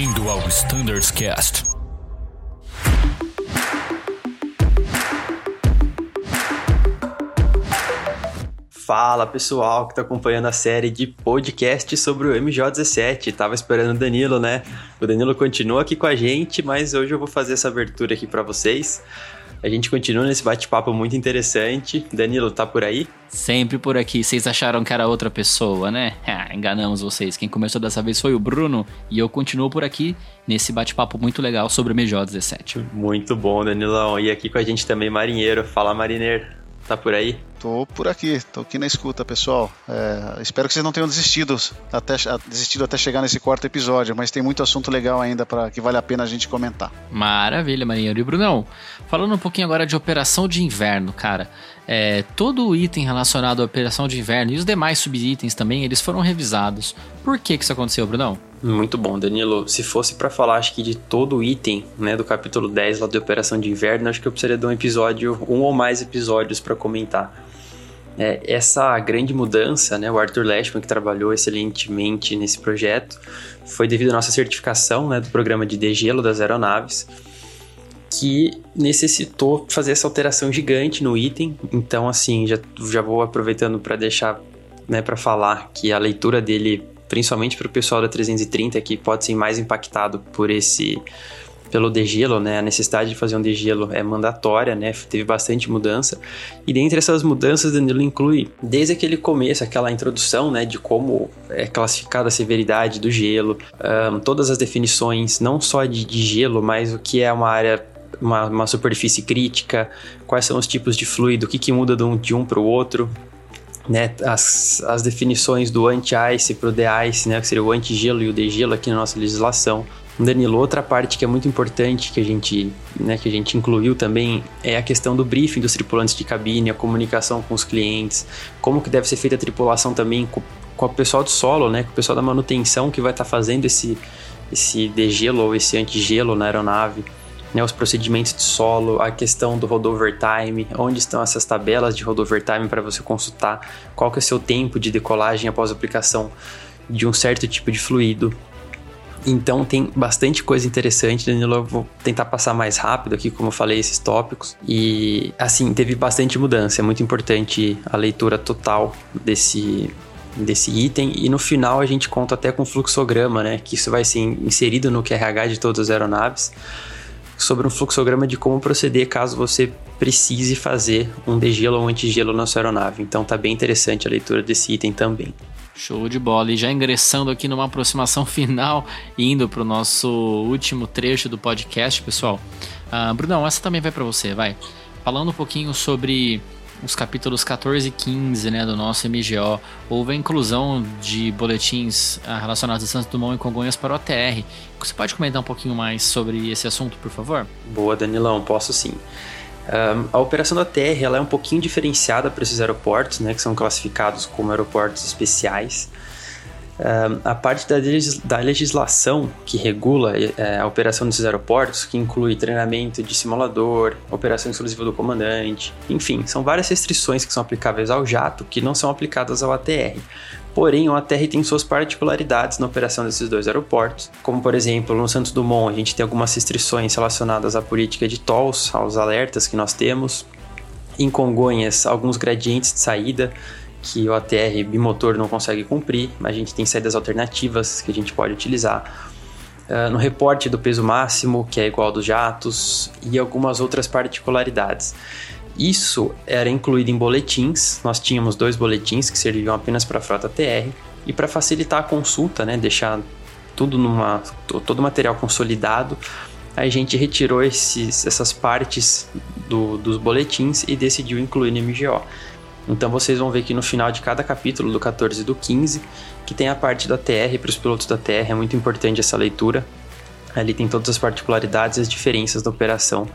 Bem-vindo ao Standards Cast. Fala pessoal que está acompanhando a série de podcast sobre o MJ17. Tava esperando o Danilo, né? O Danilo continua aqui com a gente, mas hoje eu vou fazer essa abertura aqui para vocês. A gente continua nesse bate-papo muito interessante. Danilo, tá por aí? Sempre por aqui. Vocês acharam que era outra pessoa, né? Ah, enganamos vocês. Quem começou dessa vez foi o Bruno e eu continuo por aqui nesse bate-papo muito legal sobre o MJ17. Muito bom, Danilão. E aqui com a gente também Marinheiro. Fala, Marinheiro. Tá por aí? Tô por aqui, tô aqui na escuta, pessoal. É, espero que vocês não tenham desistido até, desistido até chegar nesse quarto episódio, mas tem muito assunto legal ainda para que vale a pena a gente comentar. Maravilha, Marinheiro. E Brunão, falando um pouquinho agora de operação de inverno, cara. É, todo o item relacionado à operação de inverno e os demais subitens também, eles foram revisados. Por que, que isso aconteceu, Brunão? Muito bom, Danilo. Se fosse para falar, acho que de todo o item, né, do capítulo 10 lá de Operação de Inverno, acho que eu precisaria de um episódio, um ou mais episódios para comentar é, essa grande mudança, né, o Arthur Lashman, que trabalhou excelentemente nesse projeto, foi devido à nossa certificação né, do programa de degelo das aeronaves, que necessitou fazer essa alteração gigante no item. Então, assim, já, já vou aproveitando para deixar, né, para falar que a leitura dele, principalmente para o pessoal da 330, que pode ser mais impactado por esse pelo degelo, né? A necessidade de fazer um degelo é mandatória, né? Teve bastante mudança. E dentre essas mudanças, Danilo inclui desde aquele começo, aquela introdução, né? De como é classificada a severidade do gelo, um, todas as definições, não só de, de gelo, mas o que é uma área uma, uma, superfície crítica, quais são os tipos de fluido, o que, que muda de um, de um para o outro, né? As, as definições do anti-ice para o de-ice, né? que seria o anti-gelo e o degelo aqui na nossa legislação. Danilo, outra parte que é muito importante que a gente, né, que a gente incluiu também é a questão do briefing dos tripulantes de cabine, a comunicação com os clientes, como que deve ser feita a tripulação também com, com o pessoal do solo, né, com o pessoal da manutenção que vai estar tá fazendo esse, esse degelo ou esse antigelo na aeronave. Né, os procedimentos de solo, a questão do rodover time, onde estão essas tabelas de rodover time para você consultar qual que é o seu tempo de decolagem após a aplicação de um certo tipo de fluido. Então tem bastante coisa interessante, Danilo. Eu vou tentar passar mais rápido aqui, como eu falei, esses tópicos. E assim, teve bastante mudança. É muito importante a leitura total desse, desse item. E no final a gente conta até com fluxograma, né? Que isso vai ser inserido no QRH de todas as aeronaves. Sobre um fluxograma de como proceder caso você precise fazer um degelo ou um antigelo na sua aeronave. Então tá bem interessante a leitura desse item também. Show de bola. E já ingressando aqui numa aproximação final, indo para o nosso último trecho do podcast, pessoal. Uh, Brunão, essa também vai para você, vai. Falando um pouquinho sobre os capítulos 14 e 15 né, do nosso MGO, houve a inclusão de boletins uh, relacionados a Santos Dumont e Congonhas para o ATR. Você pode comentar um pouquinho mais sobre esse assunto, por favor? Boa, Danilão, posso sim. Um, a operação da TR ela é um pouquinho diferenciada para esses aeroportos, né, que são classificados como aeroportos especiais. A parte da, da, legislação que regula é, a operação desses aeroportos, que inclui treinamento de simulador, operação exclusiva do comandante, enfim, são várias restrições que são aplicáveis ao jato que não são aplicadas ao ATR. Porém, o ATR tem suas particularidades na operação desses dois aeroportos, como por exemplo, no Santos Dumont a gente tem algumas restrições relacionadas à política de tolls, aos alertas que nós temos. Em Congonhas, alguns gradientes de saída que o ATR bimotor não consegue cumprir, mas a gente tem saídas alternativas que a gente pode utilizar. Uh, no reporte do peso máximo, que é igual ao dos jatos, e algumas outras particularidades. Isso era incluído em boletins, nós tínhamos dois boletins que serviam apenas para a frota TR, e para facilitar a consulta, né, deixar tudo numa todo o material consolidado, a gente retirou esses, essas partes do, dos boletins e decidiu incluir no MGO. Então vocês vão ver que no final de cada capítulo, do 14 e do 15, que tem a parte da TR para os pilotos da TR, é muito importante essa leitura. Ali tem todas as particularidades e as diferenças da operação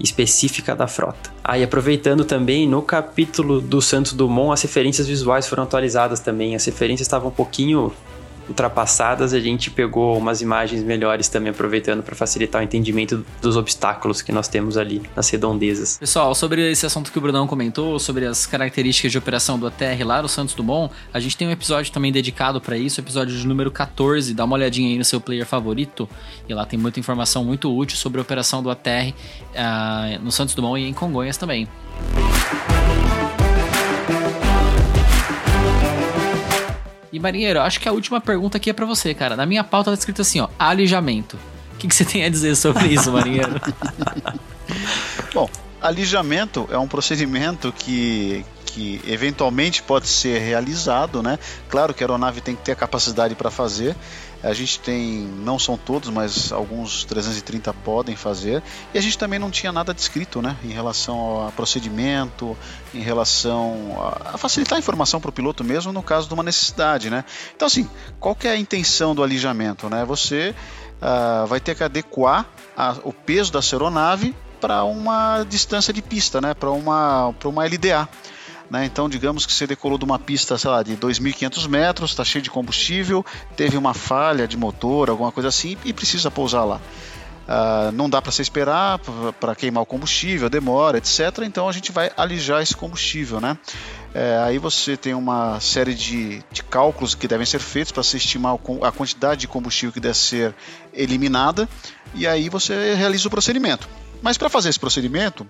específica da frota. Aí, ah, aproveitando também, no capítulo do Santos Dumont, as referências visuais foram atualizadas também. As referências estavam um pouquinho ultrapassadas, a gente pegou umas imagens melhores também, aproveitando para facilitar o entendimento dos obstáculos que nós temos ali nas redondezas. Pessoal, sobre esse assunto que o Brunão comentou, sobre as características de operação do ATR lá no Santos Dumont, a gente tem um episódio também dedicado para isso, episódio de número 14, dá uma olhadinha aí no seu player favorito, e lá tem muita informação muito útil sobre a operação do ATR uh, ah, no Santos Dumont e em Congonhas também. E marinheiro, acho que a última pergunta aqui é para você, cara. Na minha pauta tá escrito assim, ó, alijamento. O que, que você tem a dizer sobre isso, marinheiro? Bom, alijamento é um procedimento que, que eventualmente pode ser realizado, né? Claro que a aeronave tem que ter a capacidade para fazer. A gente tem, não são todos, mas alguns 330 podem fazer. E a gente também não tinha nada descrito, né? Em relação a procedimento, em relação a, a facilitar a informação para o piloto mesmo no caso de uma necessidade, né? Então, assim, qual que é a intenção do alijamento, né? Você uh, vai ter que adequar a, o peso da aeronave para uma distância de pista, né? Para uma, uma LDA. Né? Então, digamos que você decolou de uma pista, sei lá, de 2.500 metros, está cheio de combustível, teve uma falha de motor, alguma coisa assim, e precisa pousar lá. Uh, não dá para você esperar para queimar o combustível, demora, etc. Então a gente vai alijar esse combustível, né? É, aí você tem uma série de, de cálculos que devem ser feitos para se estimar a quantidade de combustível que deve ser eliminada e aí você realiza o procedimento. Mas para fazer esse procedimento,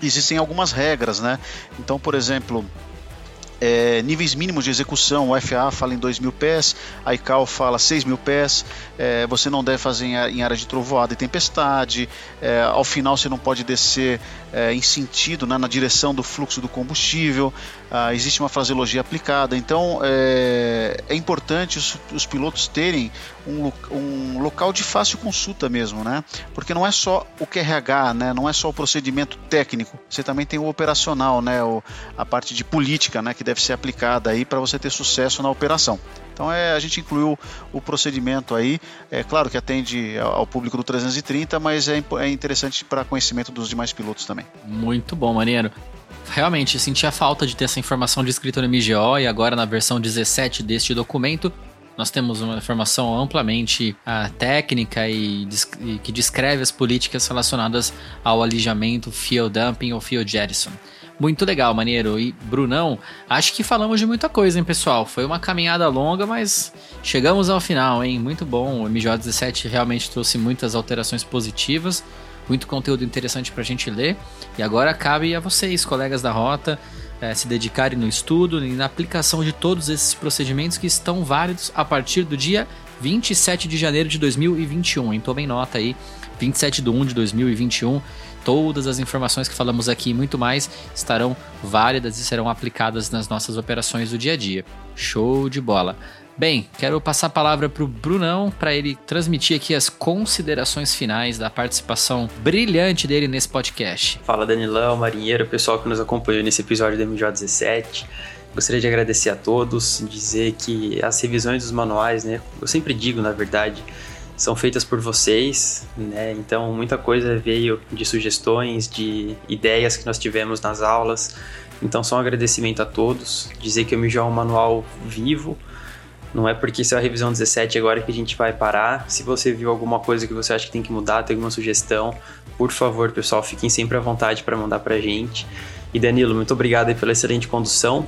existem algumas regras, né? Então, por exemplo, é, níveis mínimos de execução, o FAA fala em 2 mil pés, a ICAO fala 6 mil pés, é, você não deve fazer em, em área de trovoada e tempestade, é, ao final você não pode descer é, em sentido, né, na direção do fluxo do combustível, ah, existe uma fraseologia aplicada, então é, é importante os, os, pilotos terem um, um, local de fácil consulta mesmo, né, porque não é só o QRH, né, não é só o procedimento técnico, você também tem o operacional, né, o, a parte de política, né, que deve ser aplicada aí para você ter sucesso na operação. Então é, a gente incluiu o procedimento aí, é claro que atende ao público do 330, mas é, é interessante para conhecimento dos demais pilotos também. Muito bom, maneiro. Realmente, senti a falta de ter essa informação descrita no MGO e agora na versão 17 deste documento nós temos uma informação amplamente uh, técnica e, e, que descreve as políticas relacionadas ao alijamento, fuel dumping ou fuel jettison. Muito legal, maneiro. E Brunão, acho que falamos de muita coisa, hein, pessoal? Foi uma caminhada longa, mas chegamos ao final, hein? Muito bom. O MJ17 realmente trouxe muitas alterações positivas, muito conteúdo interessante pra gente ler. E agora cabe a vocês, colegas da rota, é, se dedicarem no estudo e na aplicação de todos esses procedimentos que estão válidos a partir do dia 27 de janeiro de 2021. Hein? Tomem nota aí, 27 de 1 de 2021 Todas as informações que falamos aqui e muito mais estarão válidas e serão aplicadas nas nossas operações do dia a dia. Show de bola! Bem, quero passar a palavra para o Brunão para ele transmitir aqui as considerações finais da participação brilhante dele nesse podcast. Fala Danilão, marinheiro, pessoal que nos acompanhou nesse episódio do MJ17. Gostaria de agradecer a todos, dizer que as revisões dos manuais, né, eu sempre digo na verdade, são feitas por vocês, né? Então muita coisa veio de sugestões, de ideias que nós tivemos nas aulas. Então só um agradecimento a todos, dizer que o MJ é um manual vivo. Não é porque isso é a revisão 17 agora que a gente vai parar. Se você viu alguma coisa que você acha que tem que mudar, tem alguma sugestão, por favor, pessoal, fiquem sempre à vontade para mandar para a gente. E Danilo, muito obrigado pela excelente condução.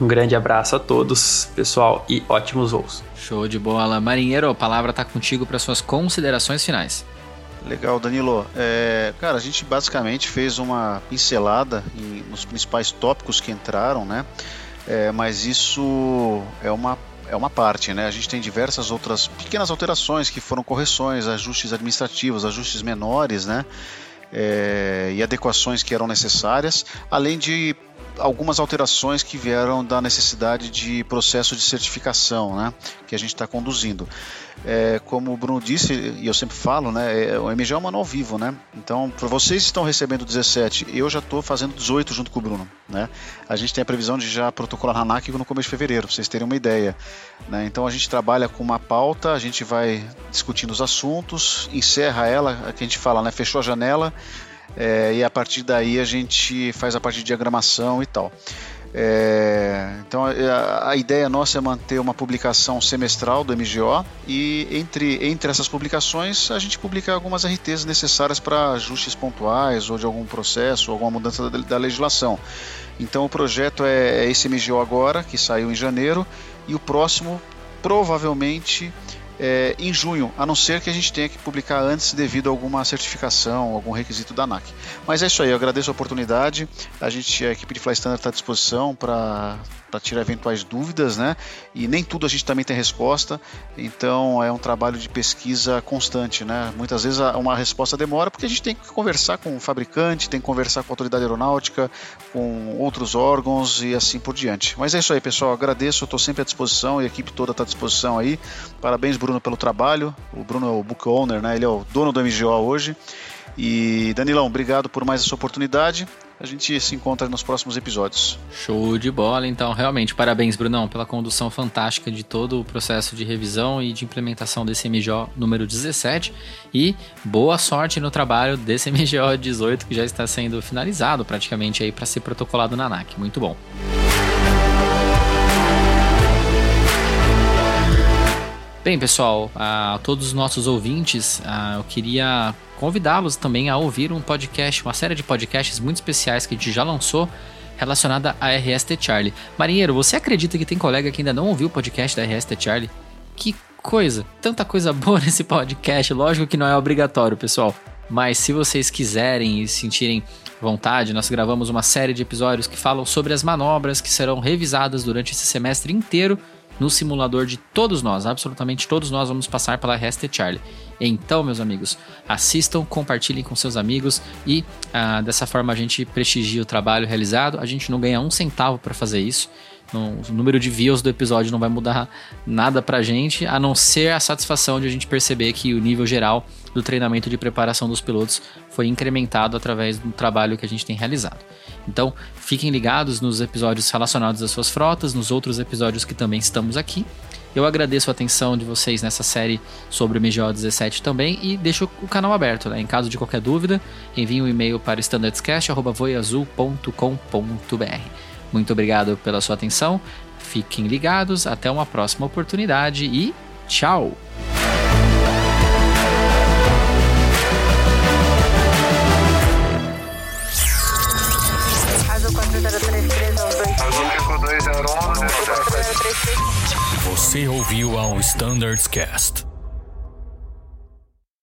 Um grande abraço a todos, pessoal, e ótimos voos. Show de bola. Marinheiro, a palavra está contigo para suas considerações finais. Legal, Danilo. É, cara, a gente basicamente fez uma pincelada em, nos principais tópicos que entraram, né? É, mas isso é uma, é uma parte, né? A gente tem diversas outras pequenas alterações que foram correções, ajustes administrativos, ajustes menores, né? É, e adequações que eram necessárias, além de algumas alterações que vieram da necessidade de processo de certificação né, que a gente está conduzindo. É, como o Bruno disse, e eu sempre falo, né, é, o MG é um manual vivo, né? Então, vocês estão recebendo 17, eu já estou fazendo 18 junto com o Bruno, né? A gente tem a previsão de já protocolar na NAC no começo de fevereiro, para vocês terem uma ideia. Né? Então, a gente trabalha com uma pauta, a gente vai discutindo os assuntos, encerra ela, que a gente fala, né? Fechou a janela, é, e a partir daí a gente faz a parte de diagramação e tal. É, então a, a, ideia nossa é manter uma publicação semestral do MGO e entre, entre essas publicações a gente publica algumas RTs necessárias para ajustes pontuais ou de algum processo, alguma mudança da, da legislação. Então o projeto é, é esse MGO agora, que saiu em janeiro, e o próximo provavelmente é, em junho, a não ser que a gente tenha que publicar antes devido a alguma certificação, algum requisito da ANAC. Mas é isso aí, eu agradeço a oportunidade. A gente, a equipe de Fly Standard está à disposição para para tirar eventuais dúvidas, né? E nem tudo a gente também tem resposta, então é um trabalho de pesquisa constante, né? Muitas vezes uma resposta demora porque a gente tem que conversar com o fabricante, tem que conversar com a autoridade aeronáutica, com outros órgãos e assim por diante. Mas é isso aí, pessoal. Agradeço, estou sempre à disposição e a equipe toda está à disposição aí. Parabéns, Bruno, pelo trabalho. O Bruno é o book owner, né? Ele é o dono do MGO hoje. E Danilão, obrigado por mais essa oportunidade. A gente se encontra nos próximos episódios. Show de bola, então, realmente. Parabéns, Brunão, pela condução fantástica de todo o processo de revisão e de implementação desse MGO número 17. E boa sorte no trabalho desse MGO 18 que já está sendo finalizado praticamente aí para ser protocolado na ANAC. Muito bom. Bem, pessoal, a todos os nossos ouvintes, eu queria convidá-los também a ouvir um podcast, uma série de podcasts muito especiais que a gente já lançou relacionada à RST Charlie. Marinheiro, você acredita que tem colega que ainda não ouviu o podcast da RST Charlie? Que coisa! Tanta coisa boa nesse podcast. Lógico que não é obrigatório, pessoal. Mas se vocês quiserem e sentirem vontade, nós gravamos uma série de episódios que falam sobre as manobras que serão revisadas durante esse semestre inteiro no simulador de todos nós, absolutamente todos nós vamos passar pela Rested Charlie. Então, meus amigos, assistam, compartilhem com seus amigos e ah, dessa forma a gente prestigia o trabalho realizado. A gente não ganha um centavo para fazer isso. O número de views do episódio não vai mudar nada pra gente, a não ser a satisfação de a gente perceber que o nível geral do treinamento de preparação dos pilotos foi incrementado através do trabalho que a gente tem realizado. Então, fiquem ligados nos episódios relacionados às suas frotas, nos outros episódios que também estamos aqui. Eu agradeço a atenção de vocês nessa série sobre o MGO 17 também e deixo o canal aberto. Né? Em caso de qualquer dúvida, envie um e-mail para standardscast.voiazul.com.br. Muito obrigado pela sua atenção, fiquem ligados, até uma próxima oportunidade e tchau! Você ouviu ao Standards Cast.